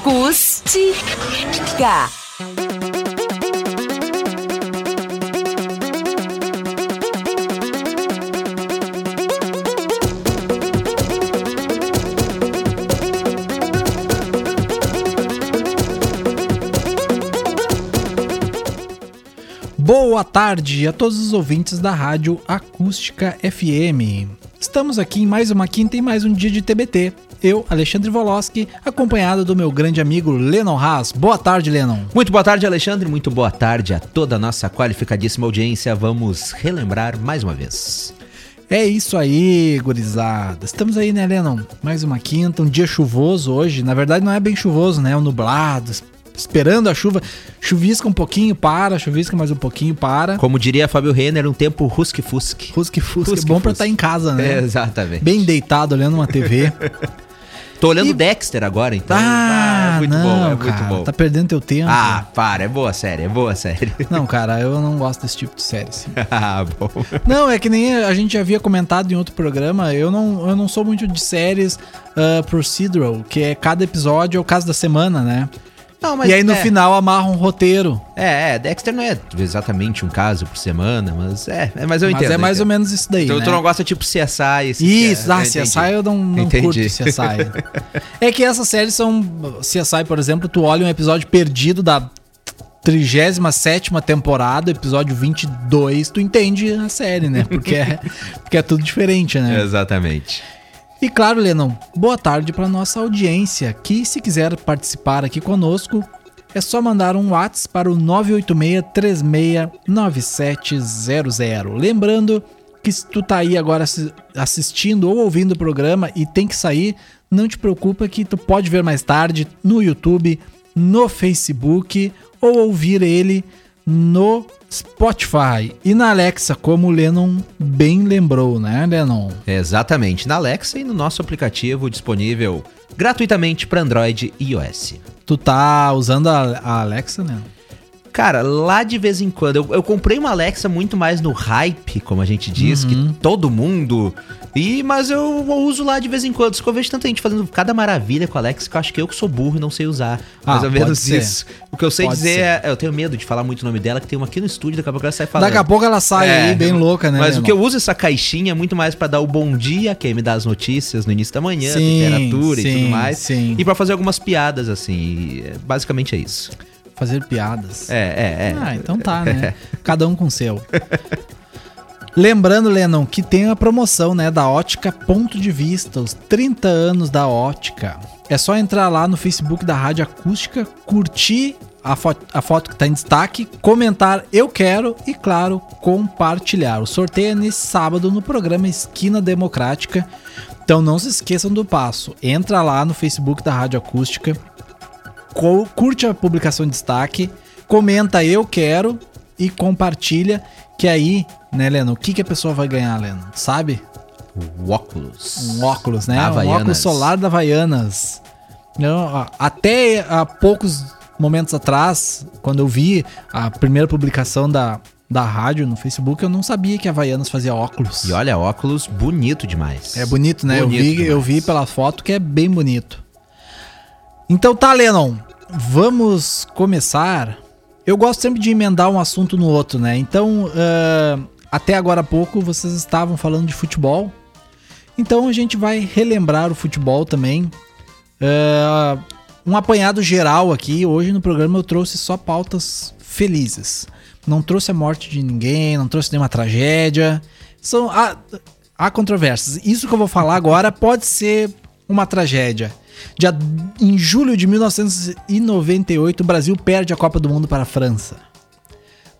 Acústica. Boa tarde a todos os ouvintes da Rádio Acústica FM. Estamos aqui em mais uma quinta e mais um dia de TBT. Eu, Alexandre Voloski, acompanhado do meu grande amigo Lennon Haas. Boa tarde, Lennon. Muito boa tarde, Alexandre. Muito boa tarde a toda a nossa qualificadíssima audiência. Vamos relembrar mais uma vez. É isso aí, gurizada. Estamos aí, né, Lennon? Mais uma quinta, um dia chuvoso hoje. Na verdade, não é bem chuvoso, né? É um nublado, esperando a chuva. Chuvisca um pouquinho, para, chuvisca mais um pouquinho, para. Como diria Fábio Renner, um tempo rusque-fusque. Rusque-fusque, é bom pra estar em casa, né? É, exatamente. Bem deitado, olhando uma TV. Tô olhando E- Dexter agora, então. Ah, é muito não, bom, é muito cara, bom. tá perdendo teu tempo. Ah, para, é boa série, é boa série. Não, cara, eu não gosto desse tipo de série, assim. ah, bom. Não, é que nem a gente já havia comentado em outro programa, eu não, eu não sou muito de séries ah, procedural, que é cada episódio é o caso da semana, né? Não, e aí no é, final amarra um roteiro. É, é, Dexter não é exatamente um caso por semana, mas é, é mas eu mas entendo. é mais ou menos isso daí, Então né? tu não gosta tipo CSI, esse Isso, é, ah, eu entendi. CSI eu não, não Entendi. curto CSI. é que essas séries são. CSI, por exemplo, tu olha um episódio perdido da 37 temporada, episódio 22, tu entende a série, né? Porque é, porque é tudo diferente, né? Exatamente. E claro, Lennon, boa tarde para nossa audiência, que se quiser participar aqui conosco, é só mandar um WhatsApp para o 986-369700. Lembrando que se tu tá aí agora assi- assistindo ou ouvindo o programa e tem que sair, não te preocupa que tu pode ver mais tarde no YouTube, no Facebook ou ouvir ele no Spotify e na Alexa, como o Lennon bem lembrou, né, Lennon? Exatamente, na Alexa e no nosso aplicativo disponível gratuitamente para Android e iOS. Tu tá usando a, a Alexa, né? Cara, lá de vez em quando, eu, eu comprei uma Alexa muito mais no hype, como a gente diz, Uhum. que todo mundo. E, mas eu uso lá de vez em quando. Eu vejo tanta gente fazendo cada maravilha com a Alexa que eu acho que eu que sou burro e não sei usar. Ah, mais ou menos ser. isso. O que eu sei Pode dizer ser. é. Eu tenho medo de falar muito o nome dela, que tem uma aqui no estúdio, daqui a pouco ela sai falando. Daqui a pouco ela sai É, aí, bem louca, né? Mas o que eu uso essa caixinha é muito mais pra dar o bom dia, que aí me dá as notícias no início da manhã, Sim, temperatura e sim, tudo mais. sim. E pra fazer algumas piadas, assim. e, é, basicamente é isso. Fazer piadas. É, é, é. Ah, então tá, né? Cada um com o seu. Lembrando, Lennon, que tem a promoção, né, da Ótica Ponto de Vista, os 30 anos da Ótica. É só entrar lá no Facebook da Rádio Acústica, curtir a, fo a foto que tá em destaque, comentar eu quero e, claro, compartilhar. O sorteio é nesse sábado no programa Esquina Democrática. Então não se esqueçam do passo. Entra lá no Facebook da Rádio Acústica, curte a publicação em destaque, comenta eu quero e compartilha, que aí, né, Leno, o que, que a pessoa vai ganhar, Leno? Sabe? O óculos. Um óculos, né? Um óculos solar da Havaianas. A- até há poucos momentos atrás, quando eu vi a primeira publicação da, da rádio no Facebook, eu não sabia que a Havaianas fazia óculos. E olha, óculos bonito demais. É bonito, né? Bonito eu, vi, demais. eu vi pela foto que é bem bonito. Então tá, Lennon. Vamos começar. Eu gosto sempre de emendar um assunto no outro, né? Então, ah, até agora há pouco vocês estavam falando de futebol. Então a gente vai relembrar o futebol também. Ah, um apanhado geral aqui. Hoje no programa eu trouxe só pautas felizes. Não trouxe a morte de ninguém, não trouxe nenhuma tragédia. São, há, há controvérsias. Isso que eu vou falar agora pode ser uma tragédia. Já em julho de 1998, o Brasil perde a Copa do Mundo para a França.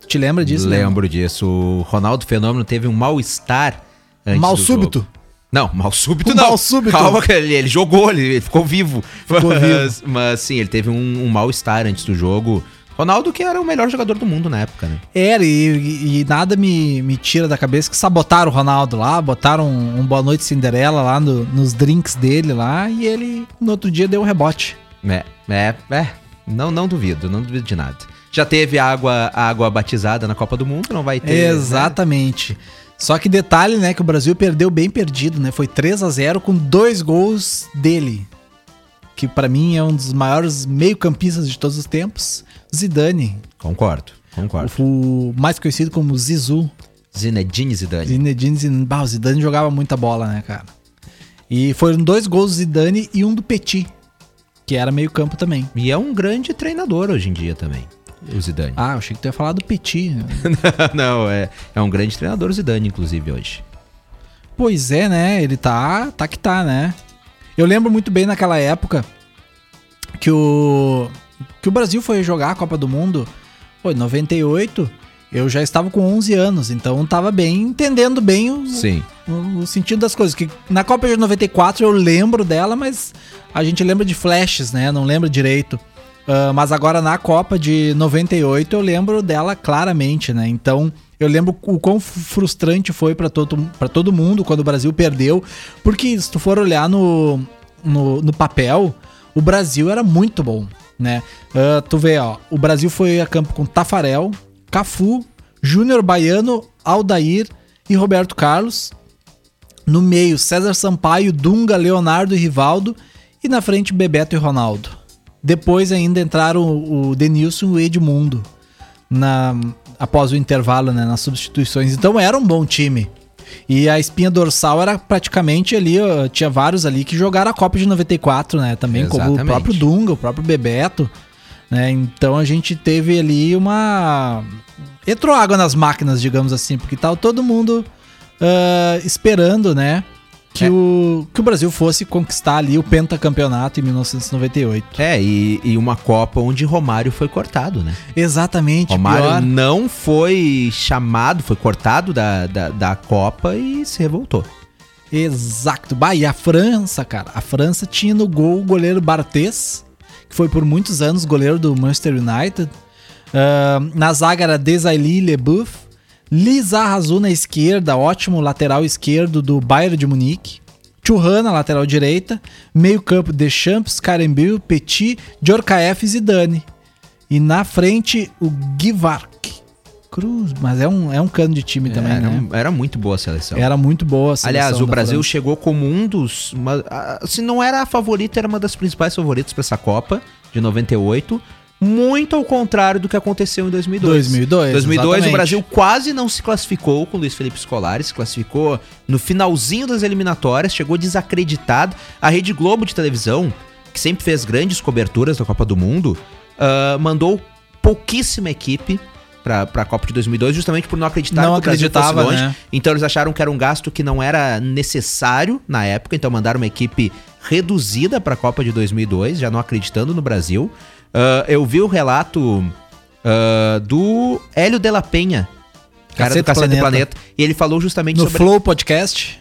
Tu te lembra disso? Leandro? Lembro disso. O Ronaldo Fenômeno teve um mal-estar antes Mal do súbito? jogo. Não, mal súbito não. mal súbito. Calma, ele, ele jogou, ele, ele ficou vivo. Ficou mas, vivo. mas sim, ele teve um, um mal-estar antes do jogo. Ronaldo, que era o melhor jogador do mundo na época, né? Era, e, e- nada me, me tira da cabeça que sabotaram o Ronaldo lá, botaram um, um Boa Noite Cinderela lá no- nos drinks dele lá, e ele no outro dia deu um rebote. É, é, é. Não, não duvido, não duvido de nada. Já teve água, água batizada na Copa do Mundo, não vai ter. né? Exatamente. Só que detalhe, né, que o Brasil perdeu bem perdido, né? Foi 3 a 0 com dois gols dele. que pra mim é um dos maiores meio-campistas de todos os tempos, Zidane. Concordo, concordo. O, mais conhecido como Zizu. Zinedine Zidane. Zinedine Zidane. Bah, o Zidane jogava muita bola, né, cara? E foram dois gols do Zidane e um do Petit, que era meio-campo também. E é um grande treinador hoje em dia também, o Zidane. Ah, eu achei que tu ia falar do Petit. Não, é, é um grande treinador o Zidane, inclusive, hoje. Pois é, né? Ele tá, tá que tá, né? Eu lembro muito bem naquela época que o que o Brasil foi jogar a Copa do Mundo, foi 98, eu já estava com 11 anos, então tava bem entendendo bem o, Sim. o, o sentido das coisas. Que na Copa de 94 eu lembro dela, mas a gente lembra de flashes, né? Não lembra direito. Ah, mas agora na Copa de 98 eu lembro dela claramente, né? Então eu lembro o quão frustrante foi para todo, pra todo mundo quando o Brasil perdeu. Porque se tu for olhar no, no, no papel, o Brasil era muito bom, né? Ah, tu vê, ó, o Brasil foi a campo com Tafarel, Cafu, Júnior Baiano, Aldair e Roberto Carlos. No meio, César Sampaio, Dunga, Leonardo e Rivaldo. E na frente, Bebeto e Ronaldo. Depois ainda entraram o o Denilson e o Edmundo na, após o intervalo, né, nas substituições. Então era um bom time. E a espinha dorsal era praticamente ali, tinha vários ali que jogaram a Copa de 94, né? Também, como o Exatamente. próprio Dunga, o próprio Bebeto. Né? Então a gente teve ali uma. Entrou água nas máquinas, digamos assim, porque tava todo mundo ah, esperando, né? Que, É. o, que o Brasil fosse conquistar ali o pentacampeonato em 1998. É, e, e uma Copa onde Romário foi cortado, né? Exatamente, Romário pior. não foi chamado, foi cortado da, da, da Copa e se revoltou. Exato. Bah, e a França, cara. A França tinha no gol o goleiro Barthez, que foi por muitos anos goleiro do Manchester United. Ah, na zaga era Desailly Leboeuf. Lisa Razou na esquerda, ótimo lateral esquerdo do Bayern de Munique. Churran na lateral direita. Meio campo Deschamps, Karembil, Petit, Djorkaeff e Zidane. E na frente o Givark. Cruz, mas é um, é um cano de time também, era, né? era muito boa a seleção. Era muito boa a seleção Aliás, o Brasil França. chegou como um dos. Uma, a- se não era a favorita, era uma das principais favoritas para essa Copa de 98. Muito ao contrário do que aconteceu em 2002. 2002, 2002 o exatamente. Brasil quase não se classificou com o Luiz Felipe Scolari, se classificou no finalzinho das eliminatórias, chegou desacreditado. A Rede Globo de televisão, que sempre fez grandes coberturas da Copa do Mundo, ah, mandou pouquíssima equipe pra, pra Copa de 2002, justamente por não acreditar Não que o Brasil fosse longe. né? Então eles acharam que era um gasto que não era necessário na época, então mandaram uma equipe reduzida para a Copa de 2002, já não acreditando no Brasil. Ah, eu vi o relato ah, do Hélio de la Penha, cara Cacete do Cacete Planeta. Planeta. e ele falou justamente No sobre... Flow Podcast,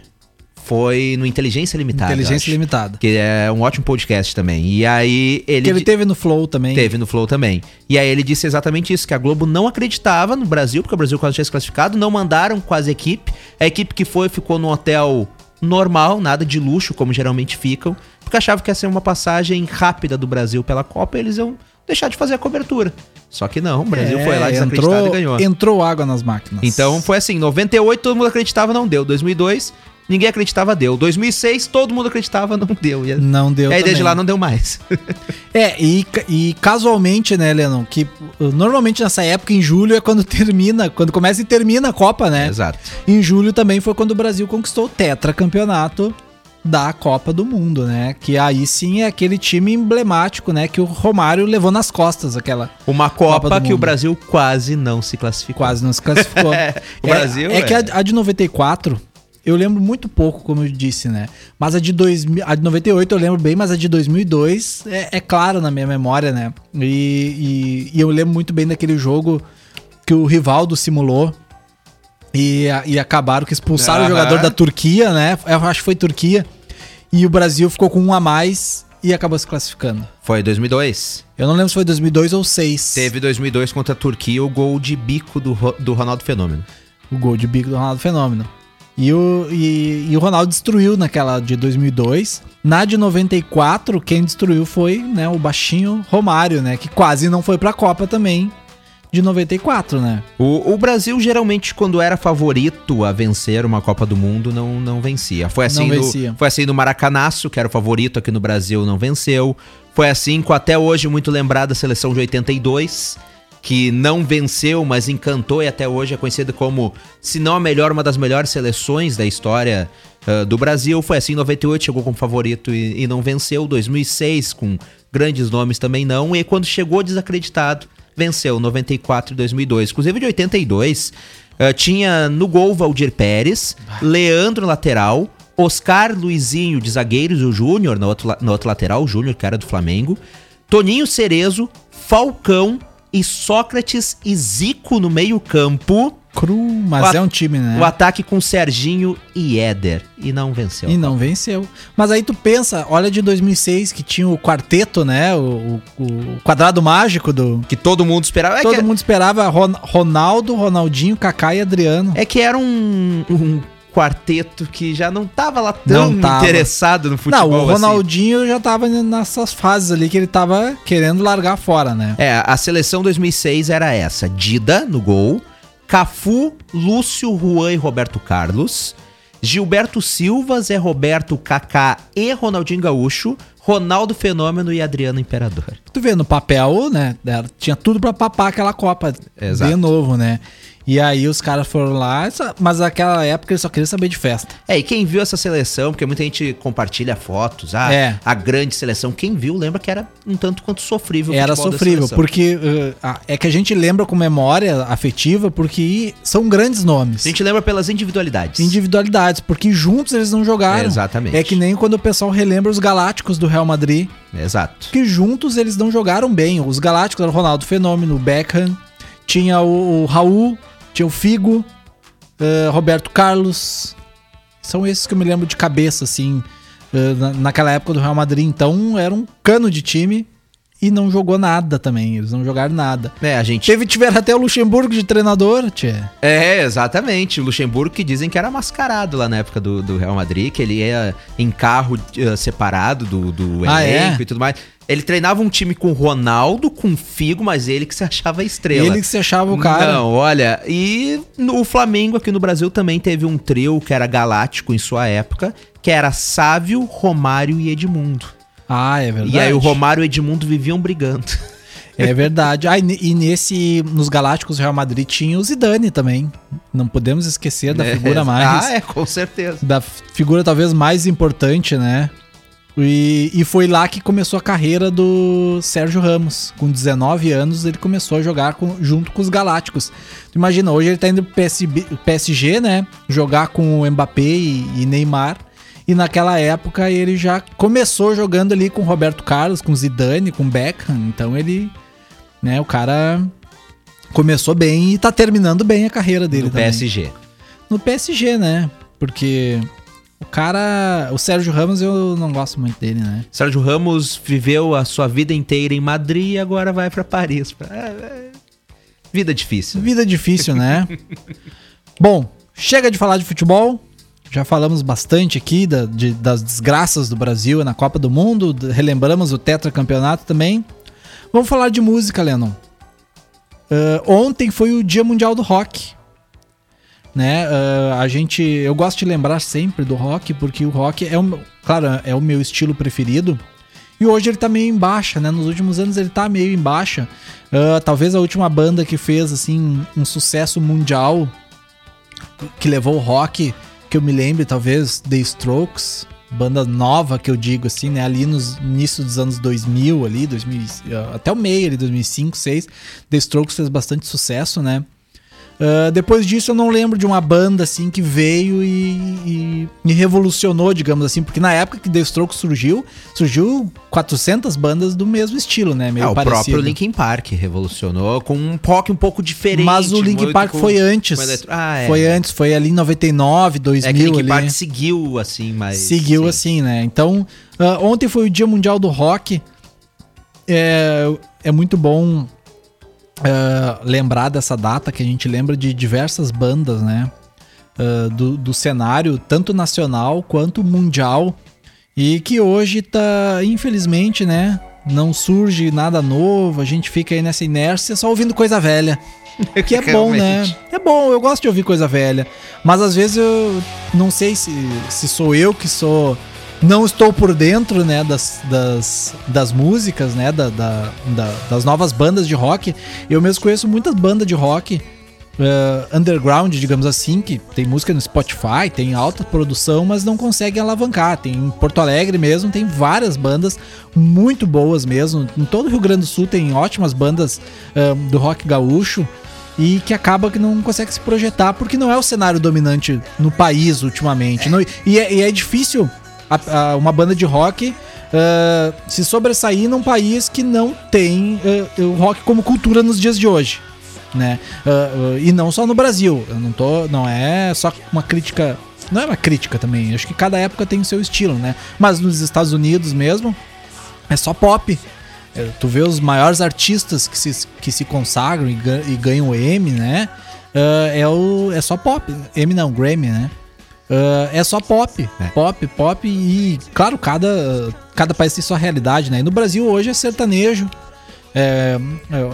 Foi no Inteligência Limitada, Inteligência acho, Limitada. que é um ótimo podcast também. E aí ele... Que ele teve no Flow também. Teve no Flow também. E aí ele disse exatamente isso, que a Globo não acreditava no Brasil, porque o Brasil quase tinha se classificado, não mandaram quase a equipe. A equipe que foi ficou num hotel normal, nada de luxo, como geralmente ficam, porque achavam que ia ser uma passagem rápida do Brasil pela Copa e eles iam deixar de fazer a cobertura. Só que não, o Brasil É, foi lá desacreditado entrou, e ganhou. Entrou água nas máquinas. Então foi assim, 98 todo mundo acreditava, não deu. 2002, ninguém acreditava, deu. 2006, todo mundo acreditava, não deu. E, Não deu e aí desde lá não deu mais. É, e, e casualmente, né, Lennon, que uh, normalmente nessa época, em julho, é quando termina, quando começa e termina a Copa, né? Exato. Em julho também foi quando o Brasil conquistou o tetracampeonato da Copa do Mundo, né? Que aí sim é aquele time emblemático, né? Que o Romário levou nas costas, aquela Uma Copa Copa, que o. Brasil quase não se classificou. quase não se classificou. o Brasil, É, é que a, é. a de 94, eu lembro muito pouco, como eu disse, né? Mas a de, 2000, a de 98 eu lembro bem, mas a de 2002 é, é claro na minha memória, né? E, e, e eu lembro muito bem daquele jogo que o Rivaldo simulou. E, e acabaram que expulsaram o Aham. jogador da Turquia, né? Eu acho que foi Turquia. E o Brasil ficou com um a mais e acabou se classificando. Foi 2002. Eu não lembro se foi 2002 ou 6. Teve 2002 contra a Turquia o gol de bico do, do Ronaldo Fenômeno. o gol de bico do Ronaldo Fenômeno. E o, e, e o Ronaldo destruiu naquela de 2002. Na de 94, quem destruiu foi né, o baixinho Romário, né? Que quase não foi pra Copa também, de 94, né? O, o Brasil geralmente, quando era favorito a vencer uma Copa do Mundo, não, não vencia. Foi assim, Não no, vencia. foi assim no Maracanaço, que era o favorito aqui no Brasil, não venceu. Foi assim com até hoje muito lembrada a seleção de 82, que não venceu, mas encantou e até hoje é conhecida como, se não a melhor, uma das melhores seleções da história ah, do Brasil. Foi assim em 98, chegou como favorito e, e não venceu. 2006, com grandes nomes também não. E quando chegou desacreditado, venceu 94 e 2002. Inclusive de 82, eh, tinha no gol Valdir Pérez, Leandro lateral, Oscar Luizinho de zagueiros, o Júnior no outro, no outro lateral, o Júnior que era do Flamengo, Toninho Cerezo, Falcão e Sócrates e Zico no meio campo. Cru, mas é um time, né? O ataque com Serginho e Éder. E não venceu. E não venceu. Mas aí tu pensa, olha de 2006 que tinha o quarteto, né? O, o- o quadrado mágico do. Que todo mundo esperava. É Todo que- mundo esperava Ron- Ronaldo, Ronaldinho, Kaká e Adriano. É que era um, um quarteto que já não tava lá tão tava. interessado no futebol. Não, o assim. Ronaldinho já tava nessas fases ali que ele tava querendo largar fora, né? É, a seleção 2006 era essa: Dida no gol, Cafu, Lúcio, Juan e Roberto Carlos, Gilberto Silva, Zé Roberto, Kaká e Ronaldinho Gaúcho, Ronaldo Fenômeno e Adriano Imperador. Tu vê no papel, né? Tinha tudo pra papar aquela Copa Exato. de novo, né? E aí os caras foram lá, mas naquela época eles só queriam saber de festa. É, e quem viu essa seleção, porque muita gente compartilha fotos, ah, É. a grande seleção, quem viu lembra que era um tanto quanto sofrível Era sofrível, porque uh, é que a gente lembra com memória afetiva, porque são grandes nomes. A gente lembra pelas individualidades. Individualidades, porque juntos eles não jogaram. É, exatamente. É que nem quando o pessoal relembra os Galácticos do Real Madrid, Exato. que juntos eles não jogaram bem. Os Galácticos eram o Ronaldo Fenômeno, o Beckham, tinha o, o Raul, tinha o Figo, eh, Roberto Carlos. São esses que eu me lembro de cabeça, assim, eh, na- naquela época do Real Madrid. Então era um cano de time e não jogou nada também. Eles não jogaram nada. É, a gente Teve, tiveram até o Luxemburgo de treinador, tchê. É, exatamente. O Luxemburgo que dizem que era mascarado lá na época do, do Real Madrid, que ele ia em carro eh, separado do, do Ah, elenco é? e tudo mais. Ele treinava um time com Ronaldo, com Figo, mas ele que se achava estrela. Ele que se achava o cara. Não, olha, e o Flamengo aqui no Brasil também teve um trio que era galáctico em sua época, que era Sávio, Romário e Edmundo. Ah, é verdade. E aí o Romário e o Edmundo viviam brigando. É verdade. Ah, e ne- nesse, nos Galácticos Real Madrid tinha o Zidane também. Não podemos esquecer da É, figura mais. Ah, é, com certeza. Da figura talvez mais importante, né? E, e foi lá que começou a carreira do Sérgio Ramos. Com 19 anos, ele começou a jogar com- junto com os Galácticos. Tu imagina, hoje ele tá indo pro PSG, né? Jogar com o Mbappé e, e Neymar. E naquela época ele já começou jogando ali com Roberto Carlos, com Zidane, com Beckham. Então ele, né, o cara começou bem e tá terminando bem a carreira dele Do também PSG. no PSG, né? Porque o cara. O Sérgio Ramos eu não gosto muito dele, né? Sérgio Ramos viveu a sua vida inteira em Madrid e agora vai pra Paris. É, é, Vida difícil. Vida difícil, né? Bom, chega de falar de futebol. Já falamos bastante aqui da- de- das desgraças do Brasil na Copa do Mundo. Relembramos o tetracampeonato também. Vamos falar de música, Lennon. Ah, ontem foi o Dia Mundial do Rock. Né? Ah, a gente. Eu gosto de lembrar sempre do rock, porque o rock é o, meu- claro, é o meu estilo preferido. E hoje ele tá meio em baixa, né? Nos últimos anos ele tá meio em baixa. Ah, talvez a última banda que fez, assim, um sucesso mundial, que levou o rock, que eu me lembre, talvez The Strokes, banda nova que eu digo, assim, né? Ali nos início dos anos 2000, ali, 2000, ah, até o meio, ali, 2005, 2006, The Strokes fez bastante sucesso, né? Ah, depois disso eu não lembro de uma banda assim que veio e, e, e revolucionou, digamos assim, porque na época que The Strokes surgiu, surgiu 400 bandas do mesmo estilo, né? Meio É, o parecido. próprio Linkin Park revolucionou com um rock um pouco diferente. Mas o Linkin Park com- foi antes. eletro- Ah, é. Foi antes, foi ali em 99, 2000 É que o Linkin ali. Park seguiu assim, mas. Seguiu sim. assim, né? Então, ah, ontem foi o Dia Mundial do Rock. É, é muito bom ah, lembrar dessa data, que a gente lembra de diversas bandas, né? Ah, do, do cenário, tanto nacional quanto mundial. E que hoje tá, infelizmente, né? não surge nada novo, a gente fica aí nessa inércia só ouvindo coisa velha. Que é bom, né? É bom, eu gosto de ouvir coisa velha. Mas às vezes eu não sei se, se sou eu que sou. Não estou por dentro, né, das, das, das músicas, né, da, da- da- das novas bandas de rock. Eu mesmo conheço muitas bandas de rock eh, underground, digamos assim, que tem música no Spotify, tem alta produção, mas não conseguem alavancar. Tem em Porto Alegre mesmo, tem várias bandas muito boas mesmo. Em todo o Rio Grande do Sul tem ótimas bandas eh, do rock gaúcho e que acaba que não consegue se projetar porque não é o cenário dominante no país ultimamente. Não- e, é, e é difícil a- a- uma banda de rock eh, se sobressair num país que não tem eh, o rock como cultura nos dias de hoje né? Ah, e não só no Brasil. Eu não tô, não é só uma crítica, não é uma crítica também. Acho que cada época tem o seu estilo, né? Mas nos Estados Unidos mesmo é só pop. É, tu vê os maiores artistas que se, que se consagram e, ga- ganham o M, né? Ah, é, o, é só pop. M não, Grammy, né? Ah, é só pop, É. pop, pop e claro, cada, cada país tem sua realidade, né? E no Brasil hoje é sertanejo, é,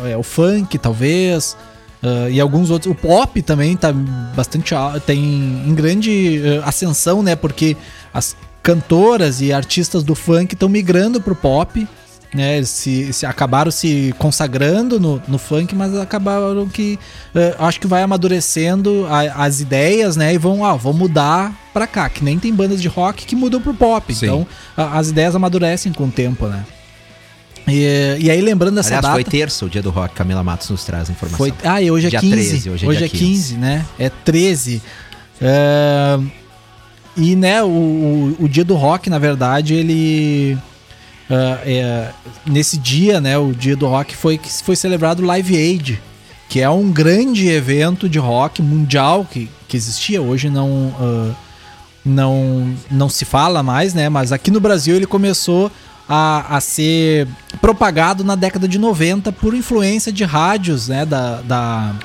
é- é o funk, talvez. ah, e alguns outros. O pop também tá bastante. tem em grande ah, ascensão, né? Porque as cantoras e artistas do funk estão migrando pro pop. Né, se, se acabaram se consagrando no, no funk, mas acabaram que eh, acho que vai amadurecendo a- as ideias, né? E vão, ah, vão mudar pra cá. Que nem tem bandas de rock que mudam pro pop. Sim. Então a- as ideias amadurecem com o tempo, né? E, e aí, lembrando dessa Aliás, data. foi terça o dia do rock. Camila Matos nos traz informação. Foi, ah, e hoje é Dia 15. 13, hoje, hoje é é dia 15, né? É 13. É, E, né, o, o, o dia do rock, na verdade, ele. Ah, é, nesse dia, né, o dia do rock foi que foi celebrado o Live Aid, que é um grande evento de rock mundial que, que existia. Hoje não, ah, não, não se fala mais, né? Mas aqui no Brasil ele começou a, a ser propagado na década de 90 por influência de rádios, né? Da, da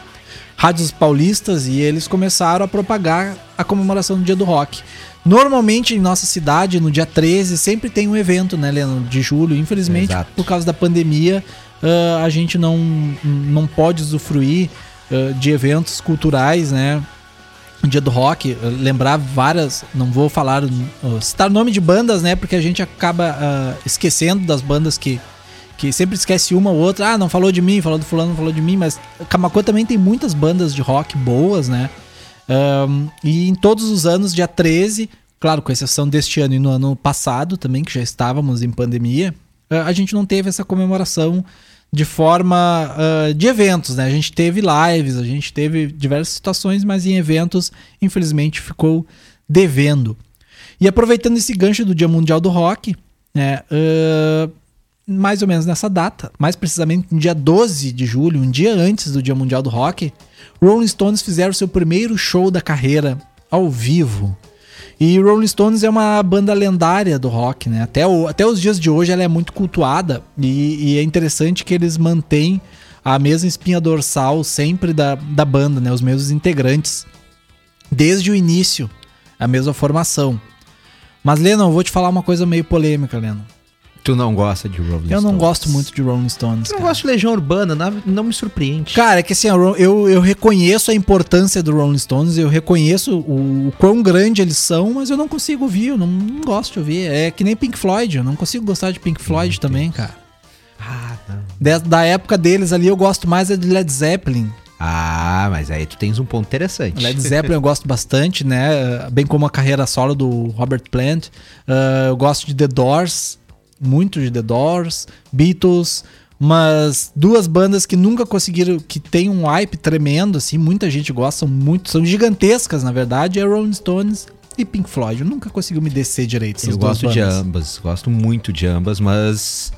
rádios paulistas e eles começaram a propagar a comemoração do Dia do Rock. Normalmente em nossa cidade, no dia 13, sempre tem um evento, né, Leandro? De julho. Infelizmente, Exato. por causa da pandemia, ah, a gente não, não pode usufruir ah, de eventos culturais, né? Dia do Rock, eh, lembrar várias, não vou falar, uh, citar nome de bandas, né? Porque a gente acaba ah, esquecendo das bandas que, que sempre esquece uma ou outra. Ah, não falou de mim, falou do fulano, não falou de mim, mas Camacuã também tem muitas bandas de rock boas, né? Ahn, e em todos os anos, dia 13, claro, com exceção deste ano e no ano passado também, que já estávamos em pandemia, ah, a gente não teve essa comemoração de forma ah, de eventos, né? A gente teve lives, a gente teve diversas situações, mas em eventos, infelizmente, ficou devendo. E aproveitando esse gancho do Dia Mundial do Rock, né? ah, mais ou menos nessa data, mais precisamente no dia 12 de julho, um dia antes do Dia Mundial do Rock, Rolling Stones fizeram seu primeiro show da carreira ao vivo. E Rolling Stones é uma banda lendária do rock, né? Até, o- até os dias de hoje ela é muito cultuada e, e é interessante que eles mantêm a mesma espinha dorsal sempre da, da banda, né? Os mesmos integrantes. Desde o início, a mesma formação. Mas, Lennon, eu vou te falar uma coisa meio polêmica, Lennon. Tu não gosta de Rolling Eu não Stones? gosto muito de Rolling Stones. Eu não cara. gosto de Legião Urbana, não, não me surpreende. Cara, é que assim, eu, eu, reconheço a importância do Rolling Stones, eu reconheço o, o quão grande eles são, mas eu não consigo ouvir, eu não, não gosto de ouvir. É que nem Pink Floyd, eu não consigo gostar de Pink Floyd também, cara. Ah, não. Da, da época deles ali, eu gosto mais é de Led Zeppelin. Ah, mas aí tu tens um ponto interessante. Led Zeppelin eu gosto bastante, né? Bem como a carreira solo do Robert Plant. Ah, eu gosto de The Doors, muito de The Doors, Beatles, mas duas bandas que nunca conseguiram, que tem um hype tremendo, assim, muita gente gosta, são muito, são gigantescas, na verdade, é Rolling Stones e Pink Floyd. Eu nunca consegui me descer direito essas Eu gosto de bandas. ambas, gosto muito de ambas, mas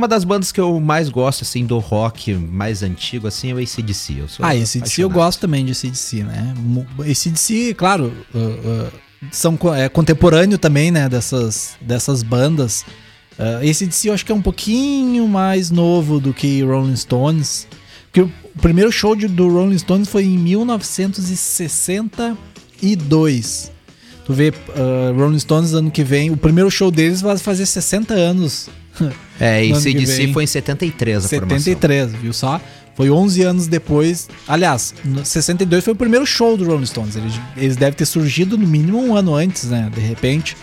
uma das bandas que eu mais gosto, assim, do rock mais antigo, assim, é o ACDC. Eu sou Ah, esse DC eu gosto também de ACDC, né? ACDC, claro, uh, uh, são, é contemporâneo também, né? Dessas, dessas bandas. Uh, ACDC eu acho que é um pouquinho mais novo do que Rolling Stones. Porque o primeiro show de- do Rolling Stones foi em 1962. Tu vê, uh, Rolling Stones ano que vem, o primeiro show deles vai fazer 60 anos. É, e CDC foi em 73 a formação. 73, viu só? Foi 11 anos depois. Aliás, no 62 foi o primeiro show do Rolling Stones. Eles, eles devem ter surgido no mínimo um ano antes, né? De repente.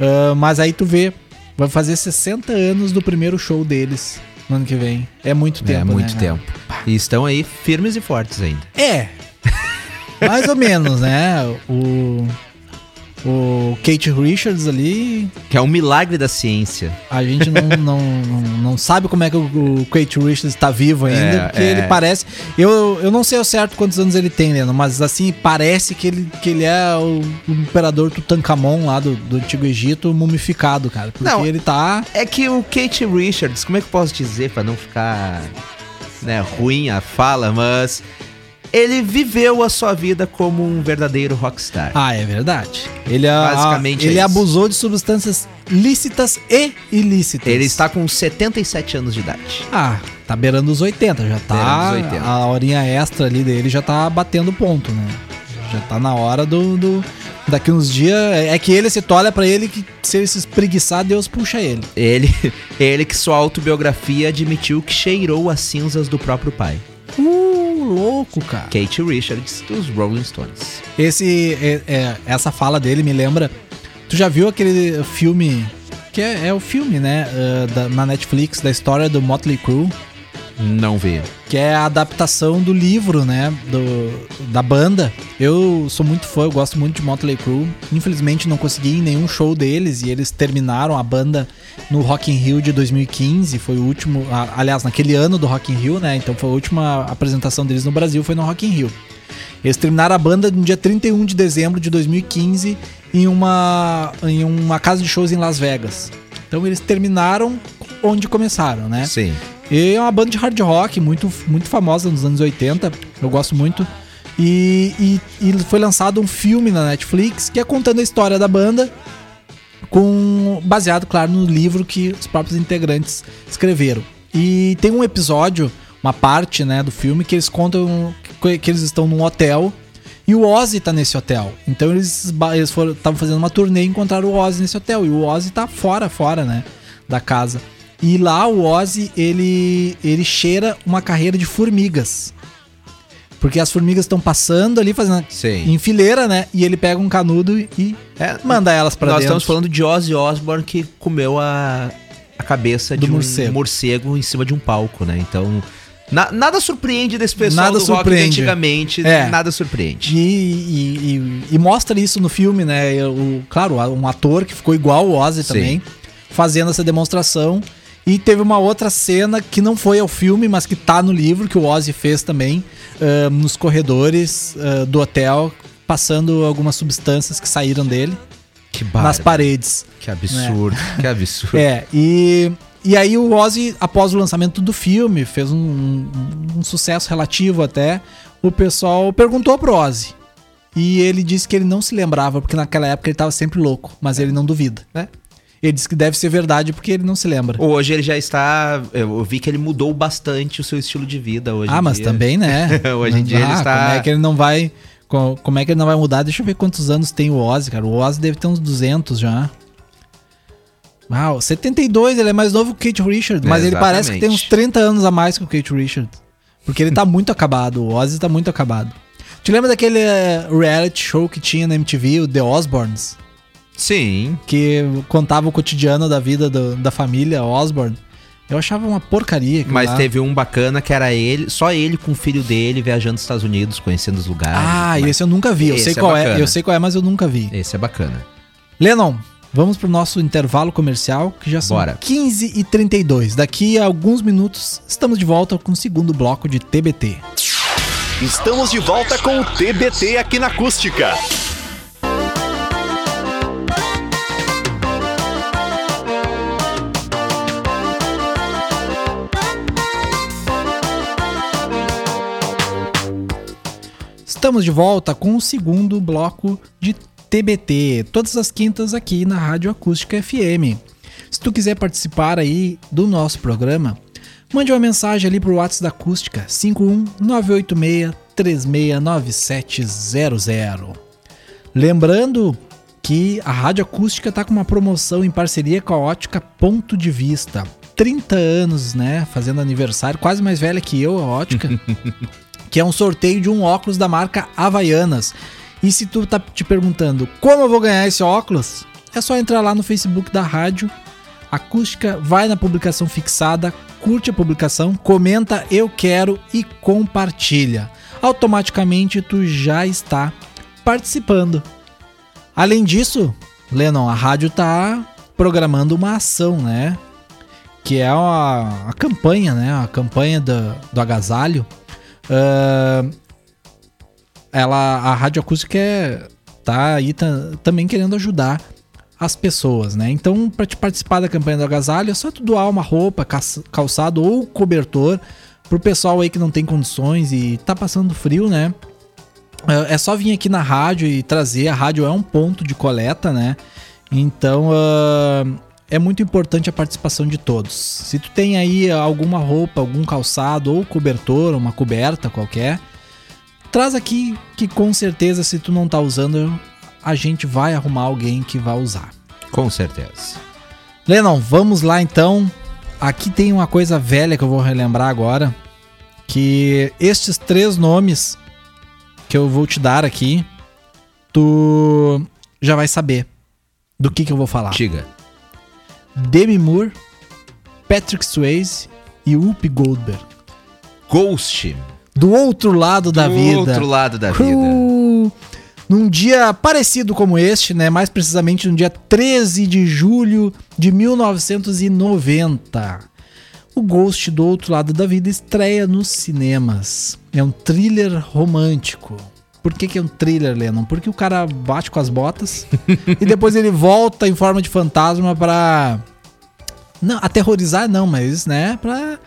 Ah, mas aí tu vê, vai fazer 60 anos do primeiro show deles no ano que vem. É muito tempo, é, né, muito cara? tempo. E estão aí firmes e fortes ainda. É. Mais ou menos, né? O. O Kate Richards ali, Que é um milagre da ciência. a gente não, não, não, não sabe como é que o, Kate Richards tá vivo ainda, É, porque é. ele parece. Eu, eu não sei ao certo quantos anos ele tem, Leno, mas assim, parece que ele, que ele é o, o imperador Tutankhamon lá do, do Antigo Egito mumificado, cara. Porque Não. ele tá. É que o Kate Richards, como é que eu posso dizer pra não ficar né, ruim a fala, mas ele viveu a sua vida como um verdadeiro rockstar. Ah, é verdade. Ele, a- Basicamente ele é abusou de substâncias lícitas e ilícitas. Ele está com 77 anos de idade. Ah, tá beirando os 80, já tá. Beirando os 80. A horinha extra ali dele já tá batendo ponto, né? Já tá na hora do. do- daqui uns dias. É que ele se olha pra ele que se ele se espreguiçar, Deus puxa ele. Ele, ele que sua autobiografia admitiu que cheirou as cinzas do próprio pai. Uh, louco, cara. Kate Richards, dos Rolling Stones. Esse, é- é- essa fala dele me lembra. Tu já viu aquele filme. Que é, é o filme, né? ah, da- na Netflix, da história do Motley Crue. Não vi. que é a adaptação do livro, né, do, da banda. Eu sou muito fã, eu gosto muito de Motley Crue. Infelizmente não consegui ir em nenhum show deles e eles terminaram a banda no Rock in Rio de 2015, foi o último, aliás, naquele ano do Rock in Rio, né? Então foi a última apresentação deles no Brasil foi no Rock in Rio. Eles terminaram a banda no dia 31 de dezembro de 2015 em uma em uma casa de shows em Las Vegas. Então eles terminaram onde começaram, né? Sim. E é uma banda de hard rock muito, muito famosa nos anos 80. Eu gosto muito. E, e- e foi lançado um filme na Netflix que é contando a história da banda, com baseado, claro, no livro que os próprios integrantes escreveram. E tem um episódio, uma parte né, do filme, que eles contam que, eles estão num hotel e o Ozzy tá nesse hotel. Então eles estavam fazendo uma turnê e encontraram o Ozzy nesse hotel. E o Ozzy tá fora, fora, né? Da casa. E lá o Ozzy, ele, ele cheira uma carreira de formigas. Porque as formigas estão passando ali, fazendo Sim. em fileira, né? E ele pega um canudo e É, manda elas pra Nós dentro. estamos falando de Ozzy Osbourne que comeu a, a cabeça Do de um morcego. morcego. em cima de um palco, né? Então, na- nada surpreende desse pessoal Nada do rock de surpreende. antigamente. É. Nada surpreende. E, e- e- e mostra isso no filme, né? O, claro, um ator que ficou igual o Ozzy Sim. também, fazendo essa demonstração. E teve uma outra cena que não foi ao filme, mas que tá no livro, que o Ozzy fez também, ah, nos corredores ah, do hotel, passando algumas substâncias que saíram dele Que nas bárbaro. paredes. Que absurdo. Que absurdo. É, e, e aí o Ozzy, após o lançamento do filme, fez um, um- um sucesso relativo até, o pessoal perguntou pro Ozzy. E ele disse que ele não se lembrava, porque naquela época ele tava sempre louco, mas ele não duvida. É. Ele disse que deve ser verdade porque ele não se lembra. Hoje ele já está. Eu vi que ele mudou bastante o seu estilo de vida hoje. ah, mas também, né? Hoje em dia ele está- Como é que ele não vai... co- Como é que ele não vai mudar? Deixa eu ver quantos anos tem o Ozzy, cara. O Ozzy deve ter uns 200 já. Uau, 72, ele é mais novo que o Kate Richards, mas ele parece que tem uns Exatamente. 30 anos a mais que o Kate Richards. Porque ele tá muito acabado, o Ozzy tá muito acabado. Te lembra daquele eh, reality show que tinha na MTV, o The Osbournes? Sim. Que contava o cotidiano da vida do- da família Osborne. Eu achava uma porcaria. Mas lá. teve um bacana que era ele, só ele com o filho dele viajando nos Estados Unidos, conhecendo os lugares. Ah, esse eu nunca vi. Eu sei é qual é, eu sei qual é, mas eu nunca vi. Esse é bacana. Lennon, vamos pro nosso intervalo comercial, que já são Bora. 15 e 32. Daqui a alguns minutos estamos de volta com o segundo bloco de TBT. Estamos de volta com o TBT aqui na Acústica. Estamos de volta com o segundo bloco de TBT, todas as quintas aqui na Rádio Acústica FM. Se tu quiser participar aí do nosso programa, mande uma mensagem ali pro WhatsApp da Acústica 51986 369700. Lembrando que a Rádio Acústica tá com uma promoção em parceria com a Ótica Ponto de Vista. 30 anos, né? Fazendo aniversário, quase mais velha que eu, a Ótica. que é um sorteio de um óculos da marca Havaianas. E se tu tá te perguntando como eu vou ganhar esse óculos, é só entrar lá no Facebook da rádio acústica, vai na publicação fixada, curte a publicação, comenta eu quero e compartilha. Automaticamente tu já está participando. Além disso, Lennon, a rádio tá programando uma ação, né? Que é a, campanha, né? A campanha do, do agasalho. Uh, ela, a rádio acústica é, tá aí tá, também querendo ajudar as pessoas, né? Então, para te participar da campanha do agasalho, é só tu doar uma roupa, calçado ou cobertor pro pessoal aí que não tem condições e tá passando frio, né? É, é só vir aqui na rádio e trazer. A rádio é um ponto de coleta, né? Então, uh, é muito importante a participação de todos. Se tu tem aí alguma roupa, algum calçado ou cobertor, uma coberta qualquer, traz aqui que com certeza se tu não tá usando, a gente vai arrumar alguém que vai usar. Com certeza. Lennon, vamos lá então. Aqui tem uma coisa velha que eu vou relembrar agora, que estes três nomes que eu vou te dar aqui, tu já vai saber do que que eu vou falar. Diga. Demi Moore, Patrick Swayze e Whoopi Goldberg. Ghost. Do outro lado da Do vida. outro lado da vida. Uh, num dia parecido como este, né? Mais precisamente no dia 13 de julho de 1990. O Ghost do Outro Lado da Vida estreia nos cinemas. É um thriller romântico. Por que, que é um thriller, Lennon? Porque o cara bate com as botas e depois ele volta em forma de fantasma pra. Não, aterrorizar não, mas, né? Pra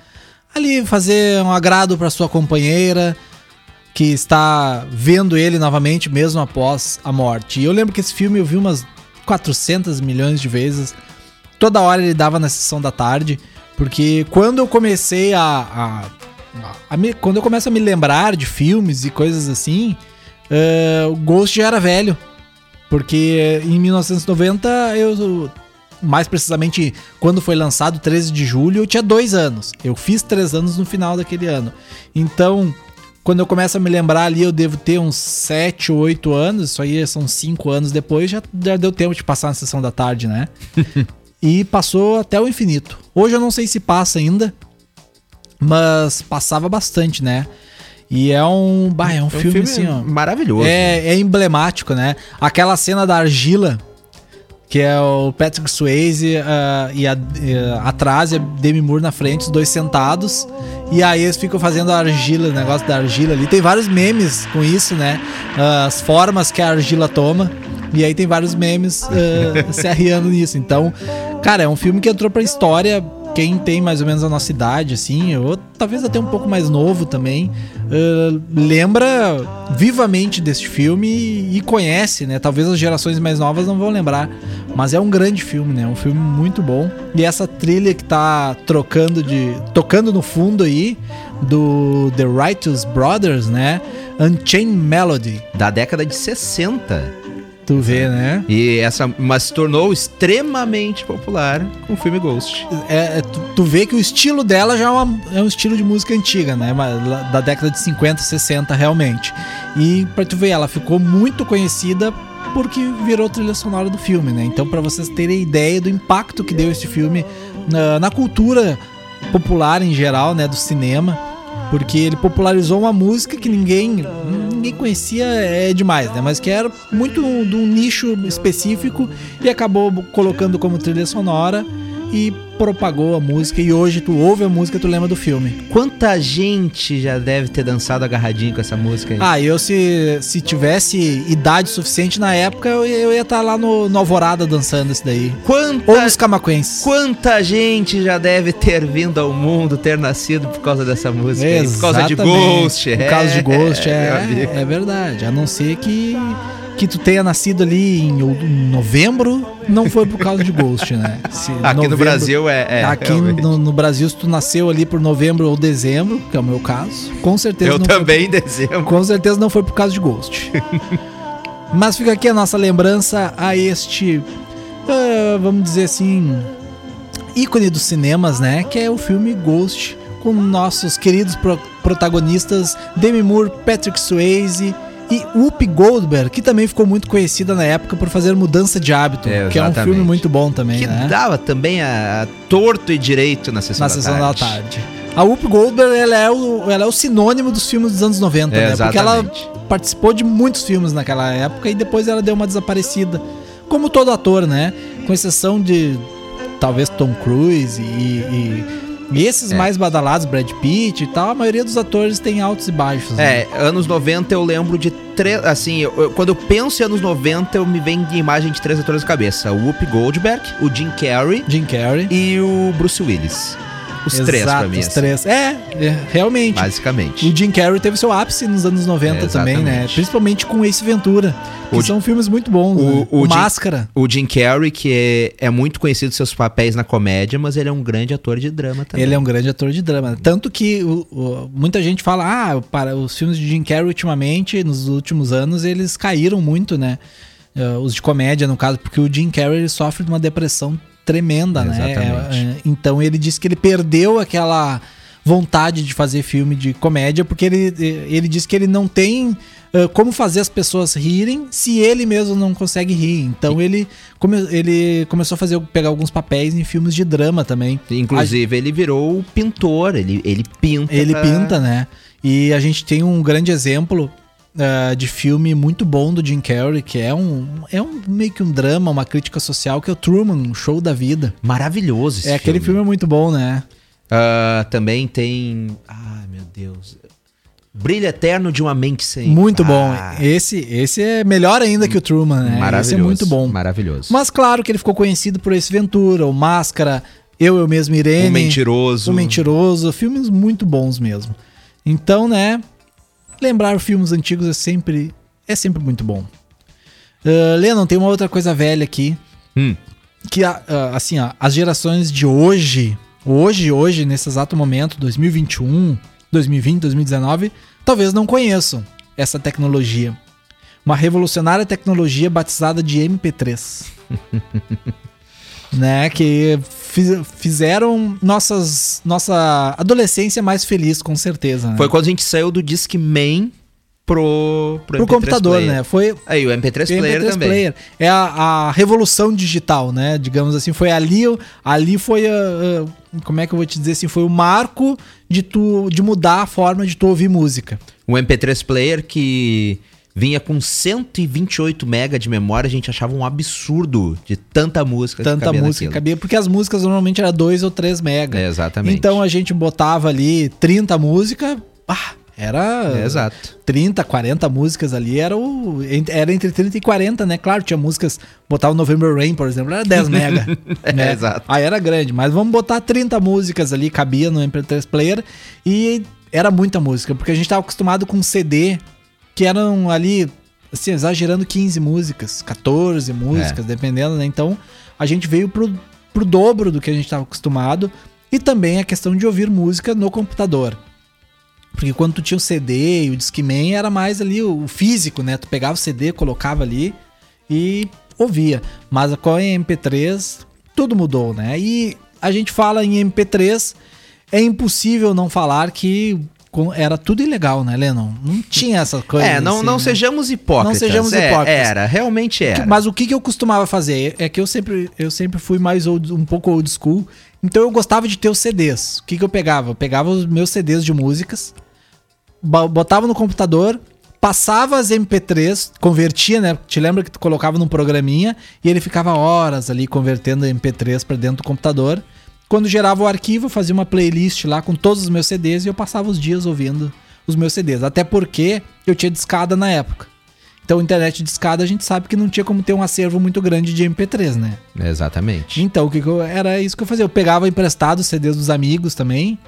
ali fazer um agrado pra sua companheira que está vendo ele novamente mesmo após a morte. E eu lembro que esse filme eu vi umas 400 milhões de vezes. Toda hora ele dava na sessão da tarde, porque quando eu comecei a, a, a me, quando eu começo a me lembrar de filmes e coisas assim, uh, o Ghost já era velho. Porque em 1990 eu mais precisamente quando foi lançado, 13 de julho, eu tinha dois anos. Eu fiz três anos no final daquele ano. Então, quando eu começo a me lembrar ali, eu devo ter uns 7 ou 8 anos. Isso aí são 5 anos depois, já, já deu tempo de passar na sessão da tarde, né? e passou até o infinito. Hoje eu não sei se passa ainda, mas passava bastante, né? E é um, bah, é um, É um filme, filme assim, ó. maravilhoso. É, é emblemático, né? Aquela cena da argila, que é o Patrick Swayze ah, e, a, e a- atrás e a Demi Moore na frente, os dois sentados. E aí eles ficam fazendo a argila, o negócio da argila ali. Tem vários memes com isso, né? Ah, as formas que a argila toma. E aí tem vários memes ah, se arriando nisso. Então, cara, é um filme que entrou pra história. Quem tem mais ou menos a nossa idade, assim, ou talvez até um pouco mais novo também, ah, lembra vivamente deste filme e, e conhece, né? Talvez as gerações mais novas não vão lembrar, mas é um grande filme, né? Um filme muito bom. E essa trilha que tá trocando de. tocando no fundo aí, do The Righteous Brothers, né? Unchained Melody. Da década de 60. Tu vê, né? E essa, mas se tornou extremamente popular com o filme Ghost. É, é, tu, tu vê que o estilo dela já é, uma- é um estilo de música antiga, né? Da década de 50, 60, realmente. E pra tu ver, ela ficou muito conhecida porque virou trilha sonora do filme, né? Então, pra vocês terem ideia do impacto que deu esse filme na, na cultura popular em geral, né? Do cinema. Porque ele popularizou uma música que ninguém ninguém conhecia, é demais, né? Mas que era muito de um nicho específico e acabou colocando como trilha sonora e propagou a música. E hoje tu ouve a música, tu lembra do filme. Quanta gente já deve ter dançado agarradinho com essa música aí? Ah, eu se, se tivesse idade suficiente na época, eu, ia- eu ia estar lá no, no Alvorada dançando isso daí. Quanta, Ou nos Camaquenses. quanta gente já deve ter vindo ao mundo, ter nascido por causa dessa música aí? Por causa de. Ghost. Por causa de Ghost, meu é, amigo. é verdade. A não ser que, que tu tenha nascido ali em novembro, não foi por causa de Ghost, né? Se Aqui no novembro- Brasil é. é, Aqui realmente. no, no Brasil, se tu nasceu ali por novembro ou dezembro, que é o meu caso, com certeza Eu não também Foi, dezembro. com certeza não foi por causa de Ghost. Mas fica aqui a nossa lembrança a este, ah, vamos dizer assim, ícone dos cinemas, né? Que é o filme Ghost, com nossos queridos pro- protagonistas Demi Moore, Patrick Swayze e Whoopi Goldberg, que também ficou muito conhecida na época por fazer Mudança de Hábito, É, que é um filme muito bom também, Que né? dava também a, a torto e direito na sessão, na sessão da tarde. A Whoopi Goldberg, ela é, o, ela é o sinônimo dos filmes dos anos 90, É, né? Porque ela participou de muitos filmes naquela época e depois ela deu uma desaparecida. Como todo ator, né? Com exceção de talvez Tom Cruise e, e- e esses É. mais badalados, Brad Pitt e tal, a maioria dos atores tem altos e baixos. né? É, anos 90 eu lembro de três. Assim, eu- eu- quando eu penso em anos 90, eu me vem de imagem de três atores na cabeça: o Whoopi Goldberg, o Jim Carrey Jim Carrey. e o Bruce Willis. Os três pra Exato, mim, Os assim, três. É, é, realmente. basicamente. O Jim Carrey teve seu ápice nos anos 90 É, também, né? Principalmente com Ace Ventura. Que O são filmes muito bons. o- né? o O Jim- Máscara. O Jim Carrey, que é, é muito conhecido por seus papéis na comédia, mas ele é um grande ator de drama também. Ele é um grande ator de drama. Tanto que o- o- muita gente fala, ah, para os filmes de Jim Carrey ultimamente, nos últimos anos, eles caíram muito, né? Eh, os de comédia, no caso, porque o Jim Carrey sofre de uma depressão tremenda, né? Exatamente. É, é, então ele disse que ele perdeu aquela vontade de fazer filme de comédia, porque ele, ele disse que ele não tem eh, como fazer as pessoas rirem se ele mesmo não consegue rir. Então ele, come, ele começou a fazer pegar alguns papéis em filmes de drama também. Inclusive, ele virou pintor, ele, ele pinta. Ele pra- pinta, né? E a gente tem um grande exemplo ah, de filme muito bom do Jim Carrey, que é um, é um meio que um drama, uma crítica social, que é o Truman, um show da vida. Maravilhoso esse é, aquele filme é muito bom, né? Ah, também tem. Ai, meu Deus. Brilho Eterno de uma Mente Sem. Muito bom. Ah, Esse, esse é melhor ainda que o Truman, né? Maravilhoso. Esse é muito bom. Maravilhoso. Mas claro que ele ficou conhecido por esse Ventura, o Máscara, Eu, Eu Mesmo Irene. o Mentiroso. O Mentiroso, filmes muito bons mesmo. Então, né, lembrar filmes antigos é sempre é sempre muito bom. Uh, Lennon, tem uma outra coisa velha aqui, Hum. que a- assim, ó, as gerações de hoje, hoje, hoje, nesse exato momento, 2021, 2020, 2019, talvez não conheçam essa tecnologia. Uma revolucionária tecnologia batizada de MP3. né, que fiz- fizeram nossas, nossa adolescência mais feliz, com certeza. Né? Foi quando a gente saiu do Discman pro, pro, pro MP3 computador, player. né? Foi Aí, o MP3 o Player MP3 também. player. É a, a revolução digital, né? Digamos assim, foi ali, ali foi a, a- como é que eu vou te dizer assim, foi o marco de tu de mudar a forma de tu ouvir música. O MP3 Player que vinha com 128 MB de memória, a gente achava um absurdo de tanta música. que Tanta cabia música que naquilo. cabia, porque as músicas normalmente eram 2 ou 3 mega. É, exatamente. Então a gente botava ali 30 músicas, ah, era É, exato. 30, 40 músicas ali, era, o, era entre 30 e 40, né? Claro, tinha músicas, botava o November Rain, por exemplo, era 10 mega. né? É, exato. Aí era grande, mas vamos botar 30 músicas ali, cabia no MP3 Player, e era muita música, porque a gente tava acostumado com CD, que eram ali, assim, exagerando 15 músicas, 14 músicas, dependendo, né? Então, a gente veio pro, pro dobro do que a gente tava acostumado, e também a questão de ouvir música no computador. Porque quando tu tinha o CD e o Discman era mais ali o físico, né? Tu pegava o CD, colocava ali e ouvia. Mas com a MP3 tudo mudou, né? E a gente fala em MP3, é impossível não falar que era tudo ilegal, né, Lennon? Não tinha essa coisa. É, não, assim, não né? sejamos hipócritas. Não sejamos É, hipócritas. Era, realmente era. Mas o que, que eu costumava fazer? É que eu sempre, eu sempre fui mais old- um pouco old school. Então eu gostava de ter os CDs. O que, que eu pegava? Eu pegava os meus CDs de músicas, botava no computador, passava as MP3, convertia, né? Te lembra que tu colocava num programinha e ele ficava horas ali convertendo MP3 para dentro do computador. Quando gerava o arquivo, eu fazia uma playlist lá com todos os meus CDs e eu passava os dias ouvindo os meus CDs. Até porque eu tinha discada na época. Então, internet de escada, a gente sabe que não tinha como ter um acervo muito grande de MP3, né? Exatamente. Então, o que, que eu, era isso que eu fazia. Eu pegava emprestado os CDs dos amigos também,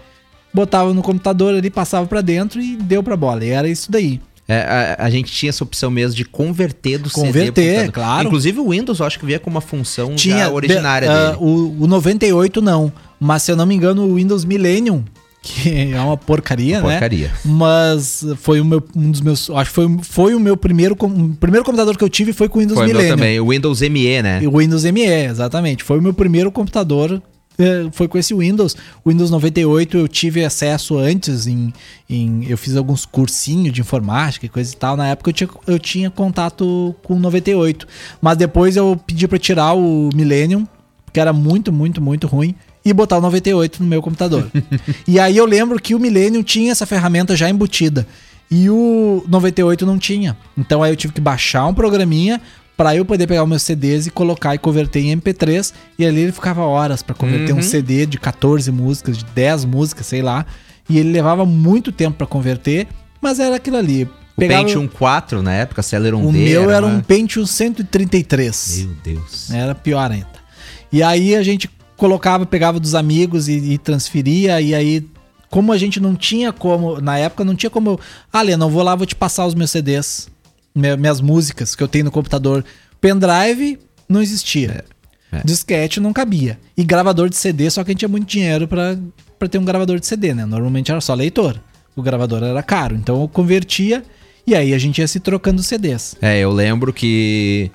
botava no computador ali, passava pra dentro e deu pra bola. E era isso daí. É, a, a gente tinha essa opção mesmo de converter do CD pro Converter, claro. Inclusive o Windows, eu acho que vinha com uma função Tinha já originária be- ah, dele. o, o 98 não, mas se eu não me engano, o Windows Millennium que é uma porcaria, Uma né? porcaria. Mas foi o meu, um dos meus. Acho que foi, foi o meu primeiro. O primeiro computador que eu tive foi com o Windows Foi Millennium. também, o Windows ME, né? O Windows ME, exatamente. Foi o meu primeiro computador. Eh, Foi com esse Windows. O Windows 98 eu tive acesso antes em, em- Eu fiz alguns cursinhos de informática e coisa e tal. Na época eu tinha, eu tinha contato com o 98. Mas depois eu pedi pra tirar o Millennium, que era muito, muito, muito ruim. E botar o 98 no meu computador. e aí eu lembro que o Millennium tinha essa ferramenta já embutida. E o 98 não tinha. Então aí eu tive que baixar um programinha pra eu poder pegar os meus CDs e colocar e converter em MP3. E ali ele ficava horas pra converter Uhum. um CD de 14 músicas, de 10 músicas, sei lá. E ele levava muito tempo pra converter, mas era aquilo ali. O Pentium 4 na época, Celeron o D. meu era um Pentium 133. Meu Deus. Era pior ainda. E aí a gente colocava, pegava dos amigos e, e transferia, e aí, como a gente não tinha como, na época não tinha como, ah, Lê, não vou lá, vou te passar os meus CDs, minhas músicas que eu tenho no computador. Pendrive não existia. É, é. Disquete não cabia. E gravador de CD, só que a gente tinha muito dinheiro pra pra ter um gravador de CD, né? Normalmente era só leitor. O gravador era caro. Então eu convertia e aí a gente ia se trocando CDs. É, eu lembro que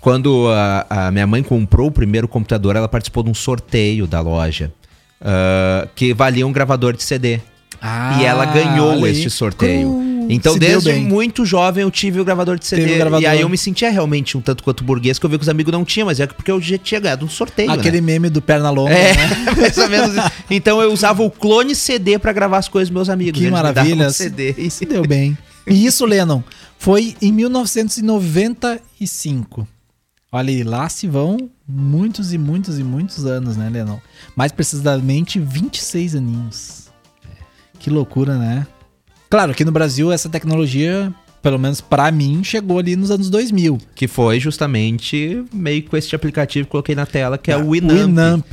quando a, a minha mãe comprou o primeiro computador, ela participou de um sorteio da loja ah, que valia um gravador de CD. Ah, e ela ganhou olha aí. este sorteio. Uh, então, desde muito jovem, eu tive o gravador de CD. Gravador. E aí eu me sentia realmente um tanto quanto burguês, que eu vi que os amigos não tinham, mas é porque eu já tinha ganhado um sorteio. Aquele né? meme do perna longa, É, né? mais ou menos. Então eu usava o clone CD pra gravar as coisas dos meus amigos. Que davam maravilha. um CD. E Se deu bem. E isso, Lennon, foi em 1995. Olha aí, lá se vão muitos e muitos e muitos anos, né, Lennon? Mais precisamente 26 aninhos. Que loucura, né? Claro, aqui no Brasil essa tecnologia, pelo menos pra mim, chegou ali nos anos 2000. Que foi justamente meio com este aplicativo que coloquei na tela, que é o O Winamp.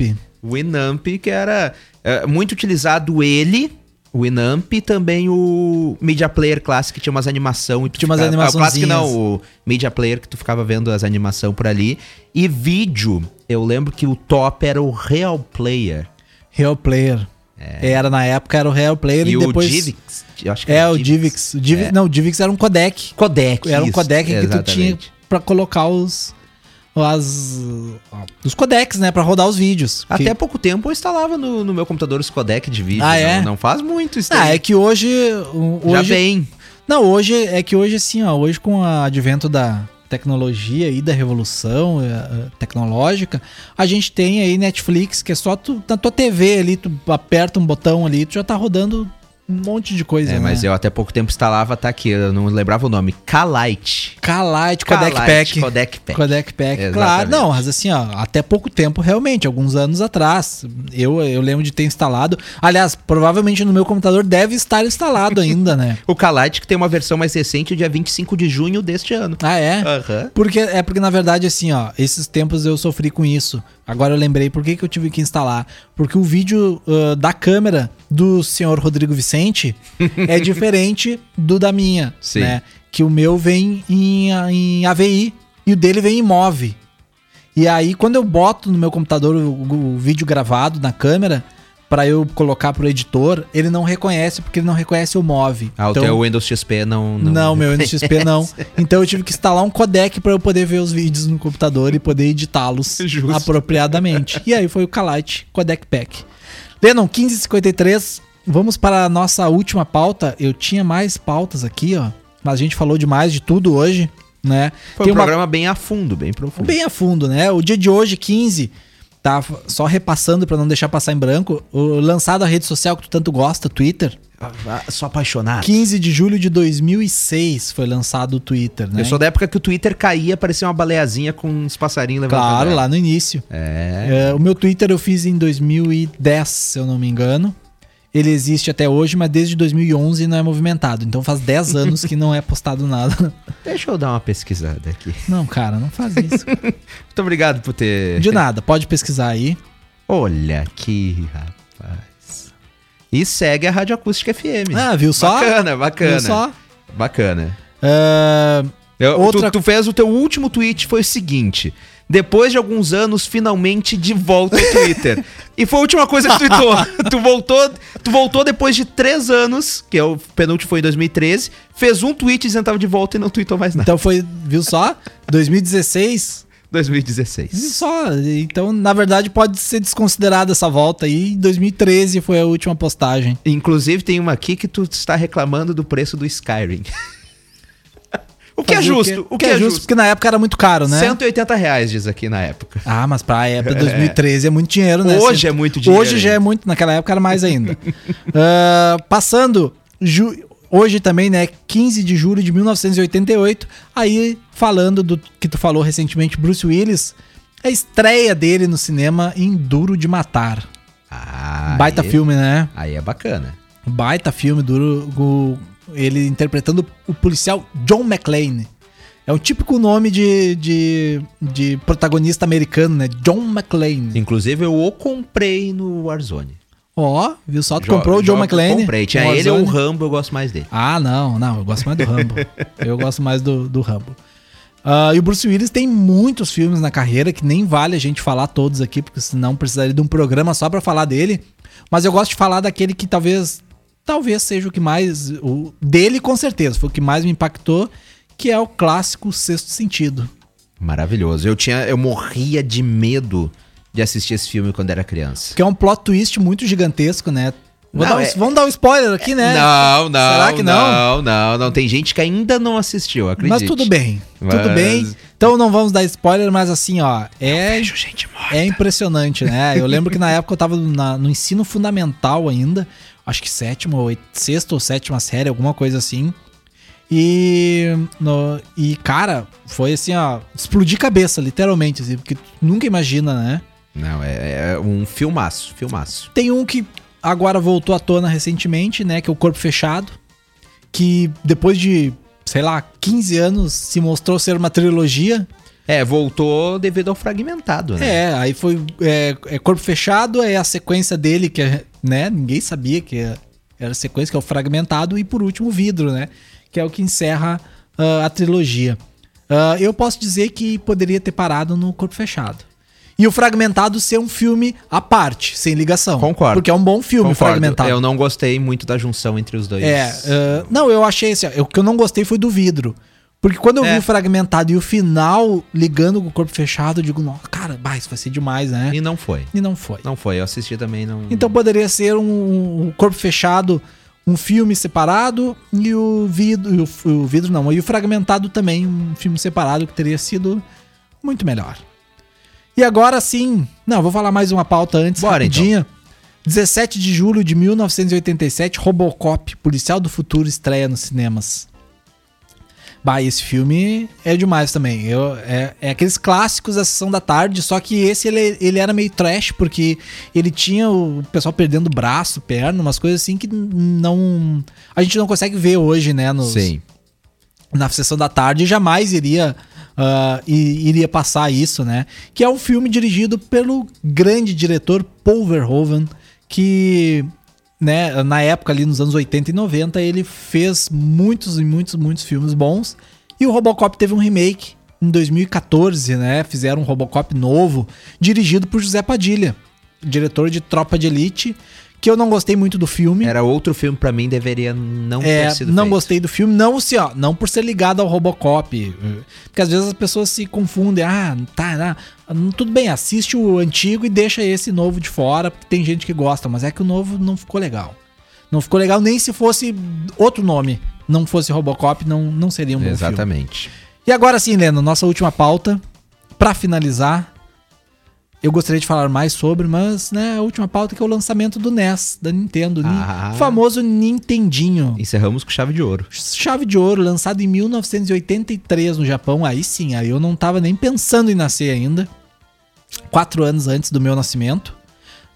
Winamp. Winamp, que era é, muito utilizado ele, o Winamp, e também o Media Player Classic, que tinha umas animação e Tinha umas ficava- ah, O Classic não, o Media Player, que tu ficava vendo as animação por ali. E vídeo, eu lembro que o top era o Real Player. Real Player. Era na época, era o Real Player É. E, e, o depois. Divix, eu acho que É, era o Divix. O Divix É. Não, o Divix era um codec. Codec. Era um isso, codec que tu tinha exatamente. pra colocar os. As, os codecs, né? Pra rodar os vídeos. Até Que- pouco tempo eu instalava no, no meu computador os codec de vídeo. Ah, é? Não, não faz muito isso Ah, é que hoje. o- Já hoje vem. Não, hoje é que hoje, assim, ó, hoje com o advento da tecnologia e da revolução eh, eh, tecnológica, a gente tem aí Netflix, que é só tu, na tua TV ali, tu aperta um botão ali, tu já tá rodando um monte de coisa, É, né? mas eu até pouco tempo instalava, tá aqui, eu não lembrava o nome. Kalite. Kalite, Codec Pack. Codec Pack. Codec Pack, Exatamente. claro. Não, mas assim, ó, até pouco tempo, realmente, alguns anos atrás. Eu, eu lembro de ter instalado. Aliás, provavelmente no meu computador deve estar instalado ainda, né? O Kalite que tem uma versão mais recente, dia 25 de junho deste ano. Ah, é? Aham. Porque, é porque, na verdade, assim, ó, esses tempos eu sofri com isso. Agora eu lembrei por que, que eu tive que instalar. Porque o vídeo ah, da câmera do senhor Rodrigo Vicente é diferente do da minha, Sim. né? Que o meu vem em, em AVI e o dele vem em MOV. E aí, quando eu boto no meu computador o, o vídeo gravado na câmera, pra eu colocar pro editor, ele não reconhece, porque ele não reconhece o MOV. Ah, o teu Windows XP não... Não, meu Windows XP não. Então eu tive que instalar um codec para eu poder ver os vídeos no computador e poder editá-los apropriadamente. E aí foi o Kalite Codec Pack. Lennon, 1553. Vamos para a nossa última pauta. Eu tinha mais pautas aqui, ó. Mas a gente falou demais de tudo hoje, né? Foi um programa bem a fundo, bem profundo. bem a fundo, né? O dia de hoje, 15, tá só repassando para não deixar passar em branco, o lançado a rede social que tu tanto gosta, Twitter. Ah, Sou apaixonado. 15 de julho de 2006 foi lançado o Twitter, né? Eu sou da época que o Twitter caía, parecia uma baleazinha com uns passarinhos levantando. Claro, lá no início. É. É, o meu Twitter eu fiz em 2010, se eu não me engano. Ele existe até hoje, mas desde 2011 não é movimentado. Então faz 10 anos que não é postado nada. Deixa eu dar uma pesquisada aqui. Não, cara, não faz isso. Muito obrigado por ter. De nada, pode pesquisar aí. Olha aqui, rapaz. E segue a Rádio Acústica FM. Ah, viu só? Bacana, bacana. Viu só? Bacana. É, Eu- Outra- tu, tu fez o teu último tweet foi o seguinte: depois de alguns anos, finalmente de volta ao Twitter. e foi a última coisa que tu tweetou. tu voltou, tu voltou depois de três anos, que é o penúltimo foi em 2013, fez um tweet dizendo que tava de volta e não tweetou mais nada. Então foi, viu só? 2016. 2016. Viu só? Então, na verdade, pode ser desconsiderada essa volta aí. 2013 foi a última postagem. Inclusive, tem uma aqui que tu está reclamando do preço do Skyrim. o que é justo? O que, é justo, porque na época era muito caro, né? 180 reais, diz aqui na época. Ah, mas pra época de 2013 é, muito dinheiro, né? Hoje Cento- é muito dinheiro Hoje já é muito, naquela época era mais ainda. Ah, passando, ju- hoje também, né? 15 de julho de 1988, aí falando do que tu falou recentemente, Bruce Willis, a estreia dele no cinema em Duro de Matar. Ah, Baita aí- filme, né? Aí é bacana. Baita filme, duro, o- ele interpretando o policial John McClane. É um típico nome de, de, de protagonista americano, né? John McClane. Inclusive, eu o comprei no Warzone. Ó, viu só? Tu Jo- comprou o John McClane? Comprei. Tinha ele ou o? Rambo, eu gosto mais dele. Ah, não, não. Eu gosto mais do Rambo. eu gosto mais do, do Rambo. Ah, e o Bruce Willis tem muitos filmes na carreira que nem vale a gente falar todos aqui, porque senão precisaria de um programa só pra falar dele. Mas eu gosto de falar daquele que talvez talvez seja o que mais o dele com certeza foi o que mais me impactou, que é o clássico Sexto Sentido. Maravilhoso. Eu tinha, eu morria de medo de assistir esse filme quando era criança. Que é um plot twist muito gigantesco, né? Não, dar um- é- Vamos dar um spoiler aqui, né? Não, não. Será que não? Não, não, não. Tem gente que ainda não assistiu, acredite. Mas tudo bem, tudo Mas- bem. Então não vamos dar spoiler, mas assim, ó, é Vejo gente morta. É impressionante, né? Eu lembro que na época eu tava na- no ensino fundamental ainda, acho que sétima, ou sexta ou sétima série, alguma coisa assim. E, no- e cara, foi assim, ó, explodir cabeça, literalmente, assim, porque tu nunca imagina, né? Não, é, é um filmaço, filmaço. Tem um que agora voltou à tona recentemente, né? Que é o Corpo Fechado. Que depois de, sei lá, 15 anos se mostrou ser uma trilogia. É, voltou devido ao fragmentado, né? É, aí foi é, é Corpo Fechado, é a sequência dele, que é, né? Ninguém sabia que é- era a sequência, que é o Fragmentado, e por último o Vidro, né? Que é o que encerra ah, a trilogia. Ah, eu posso dizer que poderia ter parado no Corpo Fechado. E o Fragmentado ser um filme à parte, sem ligação. Concordo. Porque é um bom filme, Concordo. Fragmentado. Eu não gostei muito da junção entre os dois. É, ah, não, eu achei assim, o que eu não gostei foi do vidro. Porque quando eu É. vi o fragmentado e o final ligando com o corpo fechado, eu digo, nossa, cara, bah, isso vai ser demais, né? E não foi. E não foi. Não foi. Eu assisti também, não. Então poderia ser um, um corpo fechado, um filme separado, e o vidro, e o, o vidro não, e o fragmentado também, um filme separado que teria sido muito melhor. E agora sim, não, vou falar mais uma pauta antes, Bora, então. rapidinha. 17 de julho de 1987, Robocop, Policial do Futuro, estreia nos cinemas. Bah, esse filme é demais também. Eu, é, é aqueles clássicos da sessão da tarde, só que esse ele, ele era meio trash, porque ele tinha o pessoal perdendo braço, perna, umas coisas assim que não. A gente não consegue ver hoje, né? Nos, Sim. na sessão da tarde jamais iria i- iria passar isso, né? Que é um filme dirigido pelo grande diretor Paul Verhoeven, que né, na época ali nos anos 80 e 90 ele fez muitos e muitos muitos filmes bons e o Robocop teve um remake em 2014, né? Fizeram um Robocop novo, dirigido por José Padilha, diretor de Tropa de Elite, que eu não gostei muito do filme. Era outro filme pra mim, deveria não É, ter sido não feito. gostei do filme, não se, ó, não por ser ligado ao Robocop, eh, porque às vezes as pessoas se confundem, ah, tá, hum, tudo bem, assiste o antigo e deixa esse novo de fora, porque tem gente que gosta, mas é que o novo não ficou legal. Não ficou legal nem se fosse outro nome, não fosse Robocop, não, não seria um bom filme. Exatamente. E agora sim, Leno, nossa última pauta, pra finalizar, eu gostaria de falar mais sobre, mas, né, a última pauta que é o lançamento do NES, da Nintendo, Ni- Ah. o famoso Nintendinho. Encerramos com chave de ouro. Chave de Ouro, lançado em 1983 no Japão. Aí sim, aí eu não tava nem pensando em nascer ainda. Quatro anos antes do meu nascimento,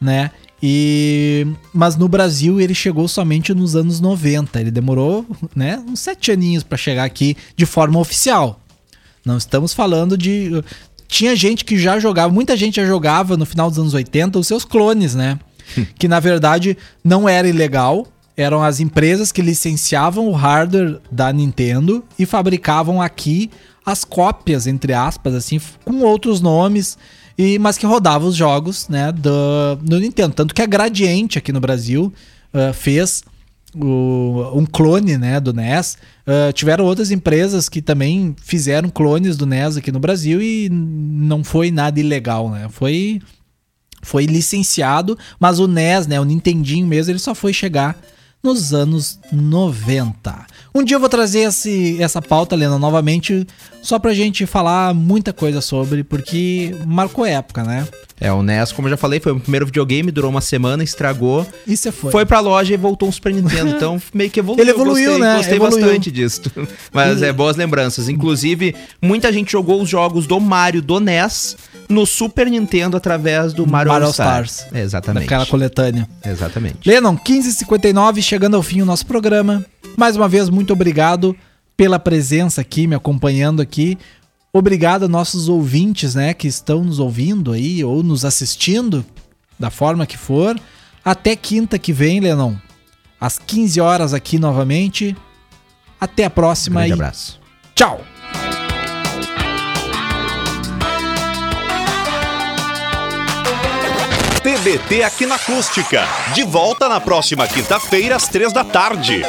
né? E mas no Brasil ele chegou somente nos anos 90. Ele demorou, né, uns sete aninhos pra chegar aqui de forma oficial. Não estamos falando de tinha gente que já jogava, muita gente já jogava no final dos anos 80 os seus clones, né? que na verdade não era ilegal. eram as empresas que licenciavam o hardware da Nintendo e fabricavam aqui as cópias, entre aspas, assim, com outros nomes, e, mas que rodavam os jogos, né, do, do Nintendo. Tanto que a Gradiente aqui no Brasil uh, fez o, um clone, né, do NES. Uh, tiveram outras empresas que também fizeram clones do NES aqui no Brasil e não foi nada ilegal, né? Foi foi licenciado, mas o NES, né, o Nintendinho mesmo, ele só foi chegar nos anos 90. Um dia eu vou trazer esse, essa pauta, Lena, novamente, só pra gente falar muita coisa sobre, porque marcou época, né? É, o NES, como eu já falei, foi o primeiro videogame, durou uma semana, estragou. E você foi. Foi pra loja e voltou um Super Nintendo. Então meio que evoluiu. Ele evoluiu, gostei, né? Gostei Evoluiu. bastante disso. Mas é boas lembranças. Inclusive, muita gente jogou os jogos do Mario do NES no Super Nintendo através do Mario, Mario All Stars. Stars. É, Exatamente. Daquela coletânea. Exatamente. Lennon, 15h59, chegando ao fim o nosso programa. Mais uma vez, muito obrigado pela presença aqui, me acompanhando aqui. Obrigado a nossos ouvintes, né, que estão nos ouvindo aí ou nos assistindo, da forma que for. Até quinta que vem, Lennon, às 15 horas aqui novamente. Até a próxima Grande e abraço. tchau! TBT aqui na Acústica. De volta na próxima quinta-feira, às três da tarde.